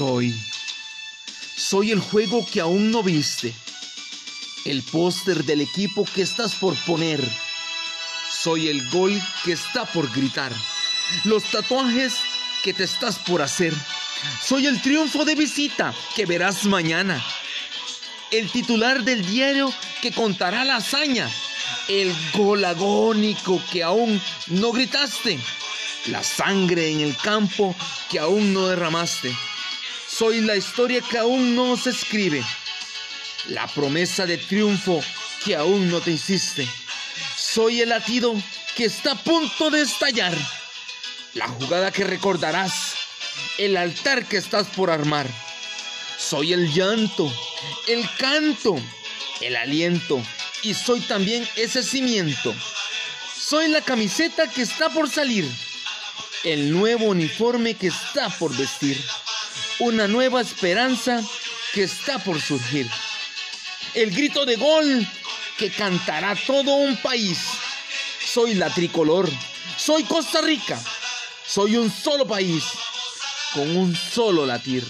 Soy. Soy el juego que aún no viste. El póster del equipo que estás por poner. Soy el gol que está por gritar. Los tatuajes que te estás por hacer. Soy el triunfo de visita que verás mañana. El titular del diario que contará la hazaña. El gol agónico que aún no gritaste. La sangre en el campo que aún no derramaste. Soy la historia que aún no se escribe. La promesa de triunfo que aún no te hiciste. Soy el latido que está a punto de estallar. La jugada que recordarás. El altar que estás por armar. Soy el llanto, el canto, el aliento y soy también ese cimiento. Soy la camiseta que está por salir, el nuevo uniforme que está por vestir, una nueva esperanza que está por surgir, el grito de gol que cantará todo un país. Soy la tricolor, soy Costa Rica, soy un solo país con un solo latir.